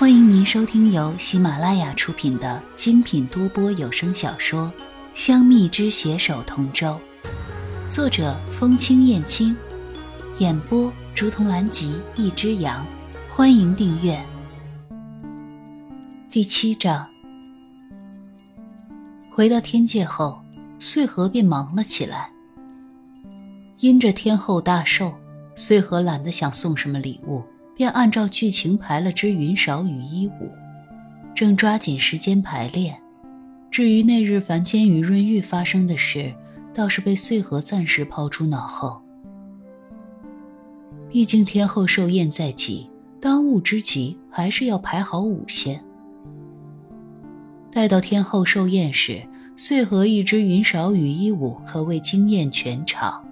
欢迎您收听由喜马拉雅出品的精品多播有声小说《香蜜之携手同舟》，作者风清燕青，演播竹筒兰吉一只羊。欢迎订阅。第七章，回到天界后，穗禾便忙了起来。因着天后大寿，穗禾懒得想送什么礼物。便按照剧情排了支云韶羽衣舞，正抓紧时间排练。至于那日凡间与润玉发生的事，倒是被穗禾暂时抛诸脑后。毕竟天后寿宴在即，当务之急还是要排好舞先。待到天后寿宴时，穗禾一支云韶羽衣舞可谓惊艳全场。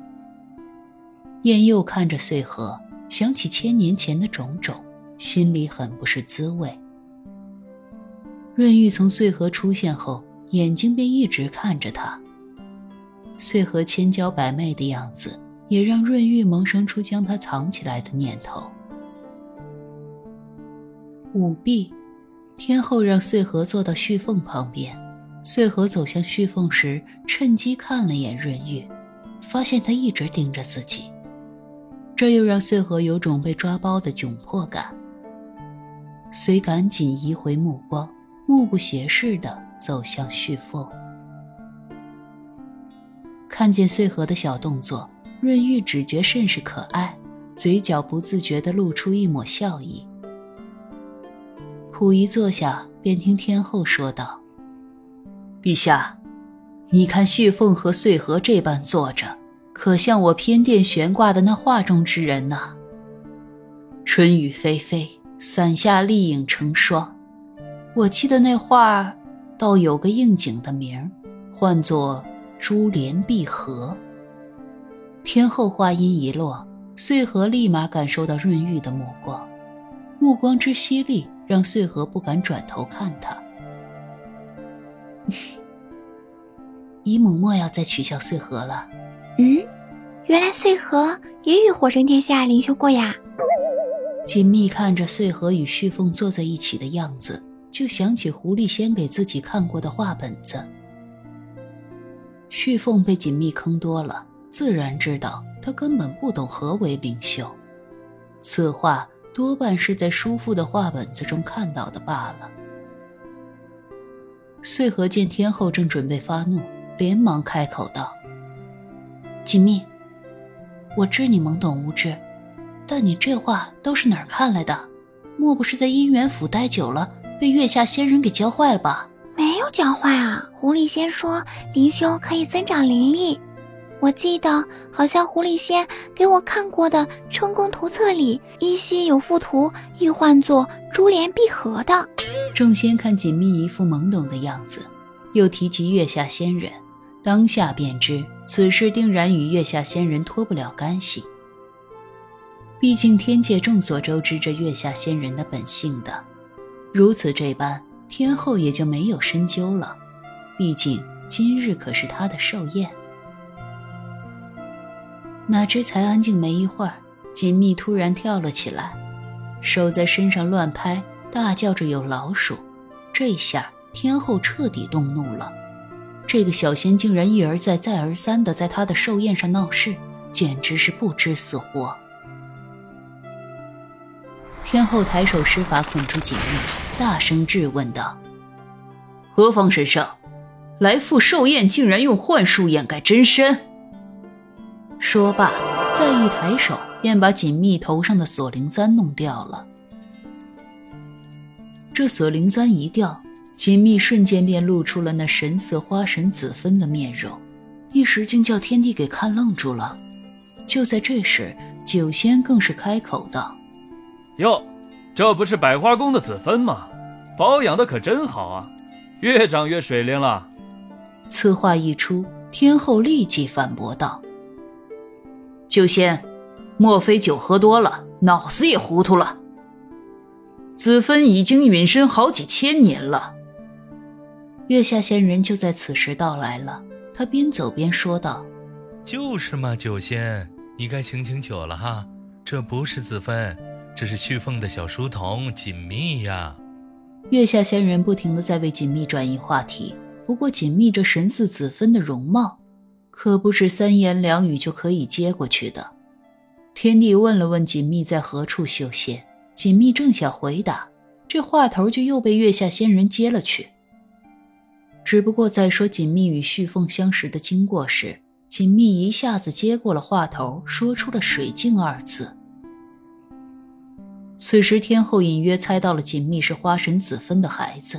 燕又看着穗禾。想起千年前的种种，心里很不是滋味。润玉从穗禾出现后，眼睛便一直看着他。穗禾千娇百媚的样子，也让润玉萌生出将他藏起来的念头。舞弊，天后让穗禾坐到旭凤旁边。穗禾走向旭凤时，趁机看了眼润玉，发现他一直盯着自己。这又让穗禾有种被抓包的窘迫感，遂赶紧移回目光，目不斜视地走向旭凤。看见穗禾的小动作，润玉只觉甚是可爱，嘴角不自觉地露出一抹笑意。溥仪坐下，便听天后说道：“陛下，你看旭凤和穗禾这般坐着。”可像我偏殿悬挂的那画中之人呐。春雨霏霏，伞下丽影成双。我记得那画，倒有个应景的名儿，唤作珠联璧合。天后话音一落，穗禾立马感受到润玉的目光，目光之犀利，让穗禾不敢转头看他。姨母莫要再取笑穗禾了。原来穗禾也与火神殿下灵修过呀。锦觅看着穗禾与旭凤坐在一起的样子，就想起狐狸仙给自己看过的画本子。旭凤被锦觅坑多了，自然知道他根本不懂何为灵修，此话多半是在叔父的画本子中看到的罢了。穗禾见天后正准备发怒，连忙开口道。锦觅，我知你懵懂无知，但你这话都是哪儿看来的？莫不是在姻缘府待久了，被月下仙人给教坏了吧？没有教坏啊！狐狸仙说灵修可以增长灵力，我记得好像狐狸仙给我看过的春宫图册里依稀有幅图，亦唤作珠联璧合的。众仙看锦觅一副懵懂的样子，又提及月下仙人。当下便知此事定然与月下仙人脱不了干系。毕竟天界众所周知这月下仙人的本性的，如此这般，天后也就没有深究了。毕竟今日可是他的寿宴。哪知才安静没一会儿，锦觅突然跳了起来，手在身上乱拍，大叫着有老鼠。这下天后彻底动怒了。这个小仙竟然一而再、再而三的在他的寿宴上闹事，简直是不知死活。天后抬手施法捆住锦觅，大声质问道：“何方神圣，来赴寿宴竟然用幻术掩盖真身？”说罢，再一抬手，便把锦觅头上的锁灵簪弄掉了。这锁灵簪一掉。锦觅瞬间便露出了那神色花神子芬的面容，一时竟叫天帝给看愣住了。就在这时，九仙更是开口道：“哟，这不是百花宫的子芬吗？保养的可真好啊，越长越水灵了。”此话一出，天后立即反驳道：“九仙，莫非酒喝多了，脑子也糊涂了？子芬已经陨身好几千年了。”月下仙人就在此时到来了，他边走边说道：“就是嘛，九仙，你该醒醒酒了哈，这不是子芬，这是旭凤的小书童锦觅呀。月下仙人不停的在为锦觅转移话题，不过锦觅这神似子分的容貌，可不是三言两语就可以接过去的。天帝问了问锦觅在何处修仙，锦觅正想回答，这话头就又被月下仙人接了去。只不过在说锦觅与旭凤相识的经过时，锦觅一下子接过了话头，说出了“水镜”二字。此时天后隐约猜到了锦觅是花神子分的孩子，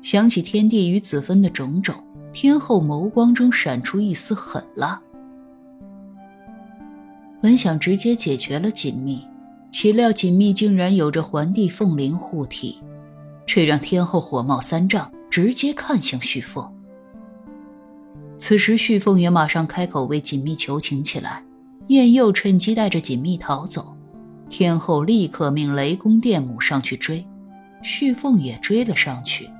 想起天帝与子分的种种，天后眸光中闪出一丝狠辣。本想直接解决了锦觅，岂料锦觅竟然有着环帝凤灵护体，这让天后火冒三丈，直接看向旭凤。此时旭凤也马上开口为锦觅求情起来，燕佑趁机带着锦觅逃走。天后立刻命雷公电母上去追，旭凤也追了上去。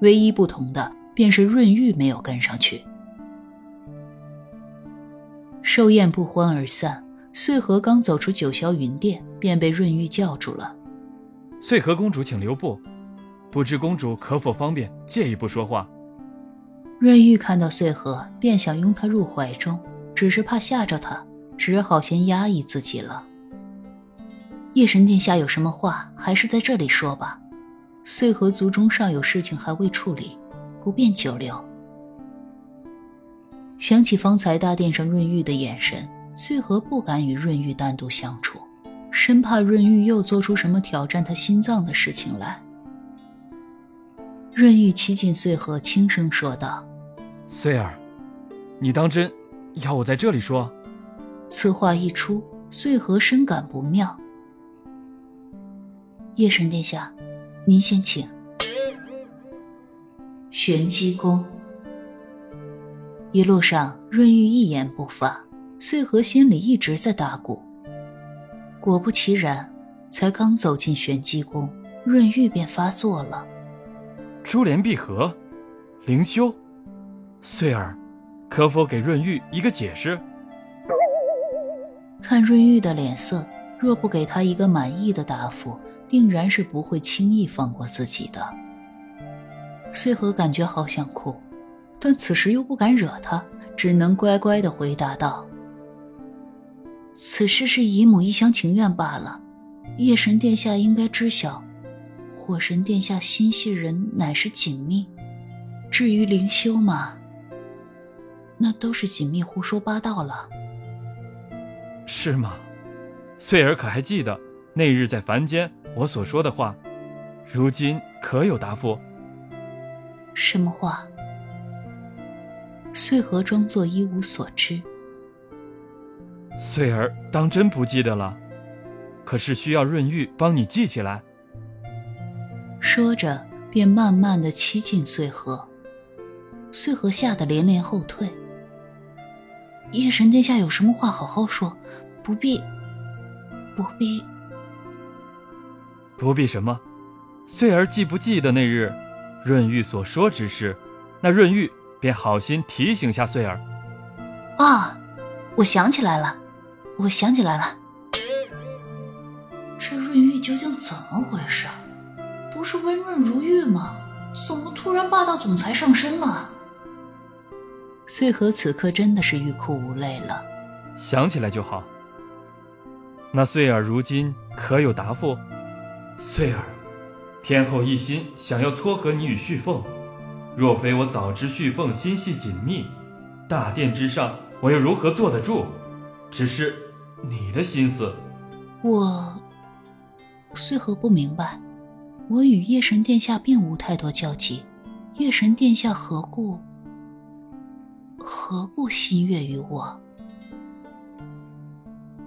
唯一不同的便是润玉没有跟上去。寿宴不欢而散，穗禾刚走出九霄云殿，便被润玉叫住了。穗禾公主，请留步，不知公主可否方便借一步说话？润玉看到穗禾，便想拥她入怀中，只是怕吓着她，只好先压抑自己了。夜神殿下有什么话，还是在这里说吧。穗禾族中尚有事情还未处理，不便久留。想起方才大殿上润玉的眼神，穗禾不敢与润玉单独相处，生怕润玉又做出什么挑战他心脏的事情来。润玉骑近穗禾，轻声说道：“穗儿，你当真要我在这里说？”此话一出，穗禾深感不妙。夜神殿下，您先请。玄机宫，一路上润玉一言不发，穗禾心里一直在打鼓。果不其然，才刚走进玄机宫，润玉便发作了。珠联璧合，灵修，穗儿，可否给润玉一个解释？看润玉的脸色，若不给他一个满意的答复。定然是不会轻易放过自己的。穗禾感觉好想哭，但此时又不敢惹他，只能乖乖的回答道：“此事是姨母一厢情愿罢了。夜神殿下应该知晓，火神殿下心系人乃是紧密。至于灵修嘛，那都是紧密胡说八道了。”是吗？穗儿可还记得那日在凡间？我所说的话，如今可有答复？什么话？穗禾装作一无所知。穗儿当真不记得了，可是需要润玉帮你记起来。说着，便慢慢的亲近穗禾。穗禾吓得连连后退。夜神殿下有什么话好好说，不必，不必。不必什么，穗儿记不记得那日，润玉所说之事，那润玉便好心提醒下穗儿。啊，我想起来了，我想起来了，这润玉究竟怎么回事？不是温润如玉吗？怎么突然霸道总裁上身了？穗禾此刻真的是欲哭无泪了。想起来就好。那穗儿如今可有答复？穗儿，天后一心想要撮合你与旭凤，若非我早知旭凤心系紧密，大殿之上我又如何坐得住？只是你的心思，我穗禾不明白。我与夜神殿下并无太多交集，夜神殿下何故何故心悦于我？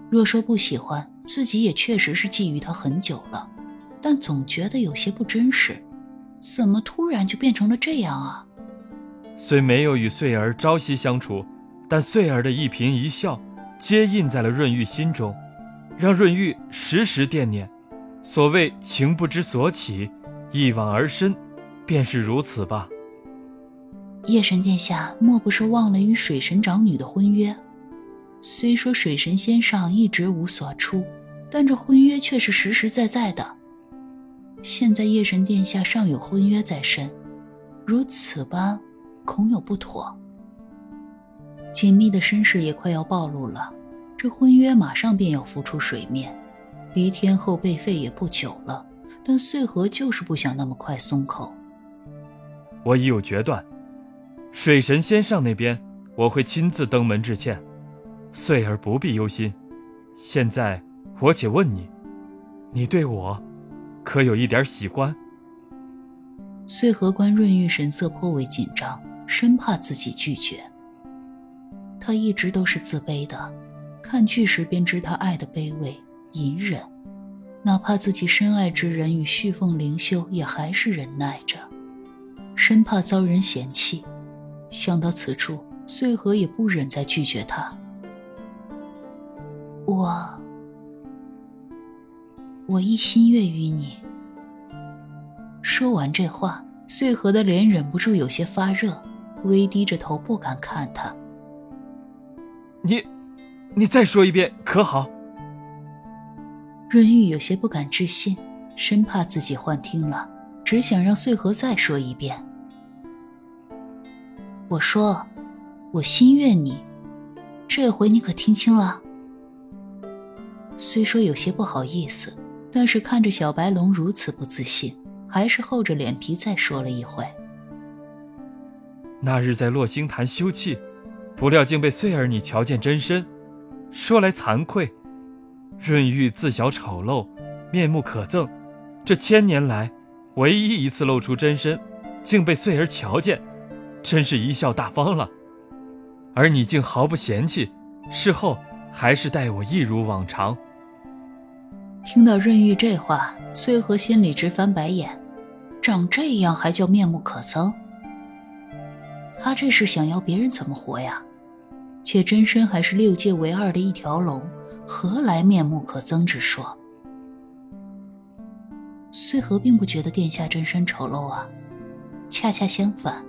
若说不喜欢，自己也确实是觊觎他很久了。但总觉得有些不真实，怎么突然就变成了这样啊？虽没有与穗儿朝夕相处，但穗儿的一颦一笑，皆印在了润玉心中，让润玉时时惦念。所谓情不知所起，一往而深，便是如此吧。夜神殿下莫不是忘了与水神长女的婚约？虽说水神仙上一直无所出。但这婚约却是实实在在的。现在夜神殿下尚有婚约在身，如此般，恐有不妥。紧密的身世也快要暴露了，这婚约马上便要浮出水面，离天后被废也不久了。但穗禾就是不想那么快松口。我已有决断，水神仙上那边我会亲自登门致歉，穗儿不必忧心。现在我且问你，你对我可有一点喜欢？穗禾观润玉神色颇为紧张，生怕自己拒绝。他一直都是自卑的，看剧时便知他爱的卑微隐忍。哪怕自己深爱之人与旭凤灵修，也还是忍耐着，生怕遭人嫌弃。想到此处，穗禾也不忍再拒绝他。我，我一心愿于你。说完这话，穗禾的脸忍不住有些发热，微低着头不敢看他。你，你再说一遍可好？润玉有些不敢置信，生怕自己幻听了，只想让穗禾再说一遍。我说，我心愿你，这回你可听清了？虽说有些不好意思，但是看着小白龙如此不自信，还是厚着脸皮再说了一回。那日在落星潭休憩，不料竟被穗儿你瞧见真身，说来惭愧。润玉自小丑陋，面目可憎，这千年来唯一一次露出真身，竟被穗儿瞧见，真是贻笑大方了。而你竟毫不嫌弃，事后还是待我一如往常。听到润玉这话，穗禾心里直翻白眼，长这样还叫面目可憎？他这是想要别人怎么活呀？且真身还是六界唯二的一条龙。何来面目可憎之说？穗禾并不觉得殿下真身丑陋啊，恰恰相反，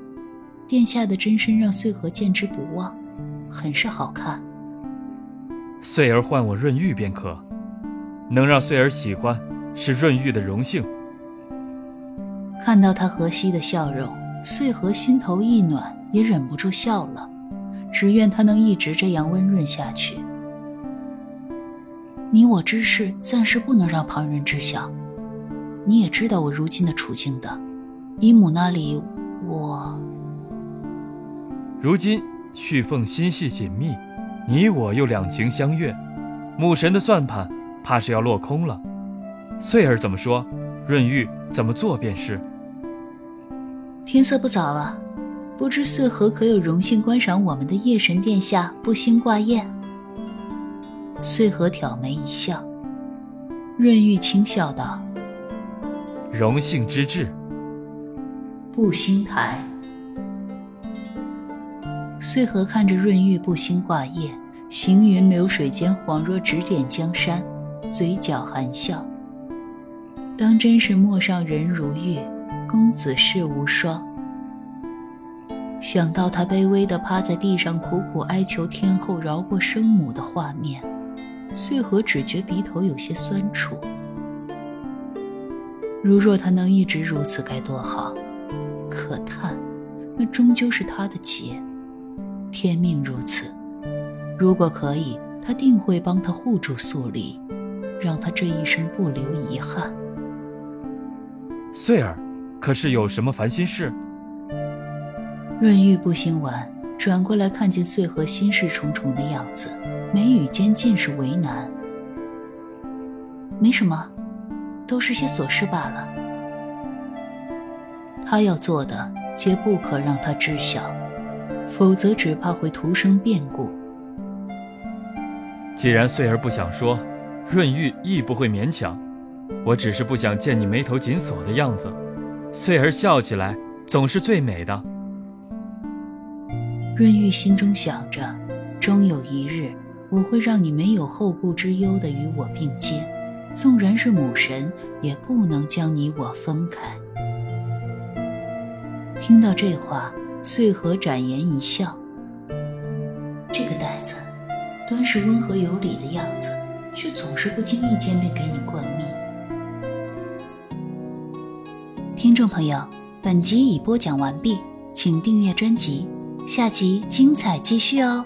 殿下的真身让穗禾见之不忘，很是好看。穗儿唤我润玉便可，能让穗儿喜欢，是润玉的荣幸。看到他和煦的笑容，穗禾心头一暖，也忍不住笑了，只愿他能一直这样温润下去。你我之事暂时不能让旁人知晓，你也知道我如今的处境的。姨母那里，我如今旭凤心系紧密，你我又两情相悦，母神的算盘怕是要落空了。穗儿怎么说，润玉怎么做便是。天色不早了，不知穗禾可有荣幸观赏我们的夜神殿下步星挂宴？穗禾挑眉一笑，润玉轻笑道：“荣幸之至。”步星台。穗禾看着润玉步兴挂叶，行云流水间，恍若指点江山，嘴角含笑。当真是陌上人如玉，公子世无双。想到他卑微的趴在地上，苦苦哀求天后饶过生母的画面。穗禾只觉鼻头有些酸楚。如若他能一直如此，该多好！可叹，那终究是他的劫，天命如此。如果可以，他定会帮他护住素离，让他这一生不留遗憾。穗儿，可是有什么烦心事？润玉不兴完，转过来看见穗禾心事重重的样子。眉宇间尽是为难，没什么，都是些琐事罢了。他要做的，皆不可让他知晓，否则只怕会徒生变故。既然穗儿不想说，润玉亦不会勉强。我只是不想见你眉头紧锁的样子。穗儿笑起来总是最美的。润玉心中想着，终有一日。我会让你没有后顾之忧的与我并肩，纵然是母神，也不能将你我分开。听到这话，穗禾展颜一笑。这个呆子，端是温和有礼的样子，却总是不经意间便给你灌蜜。听众朋友，本集已播讲完毕，请订阅专辑，下集精彩继续哦。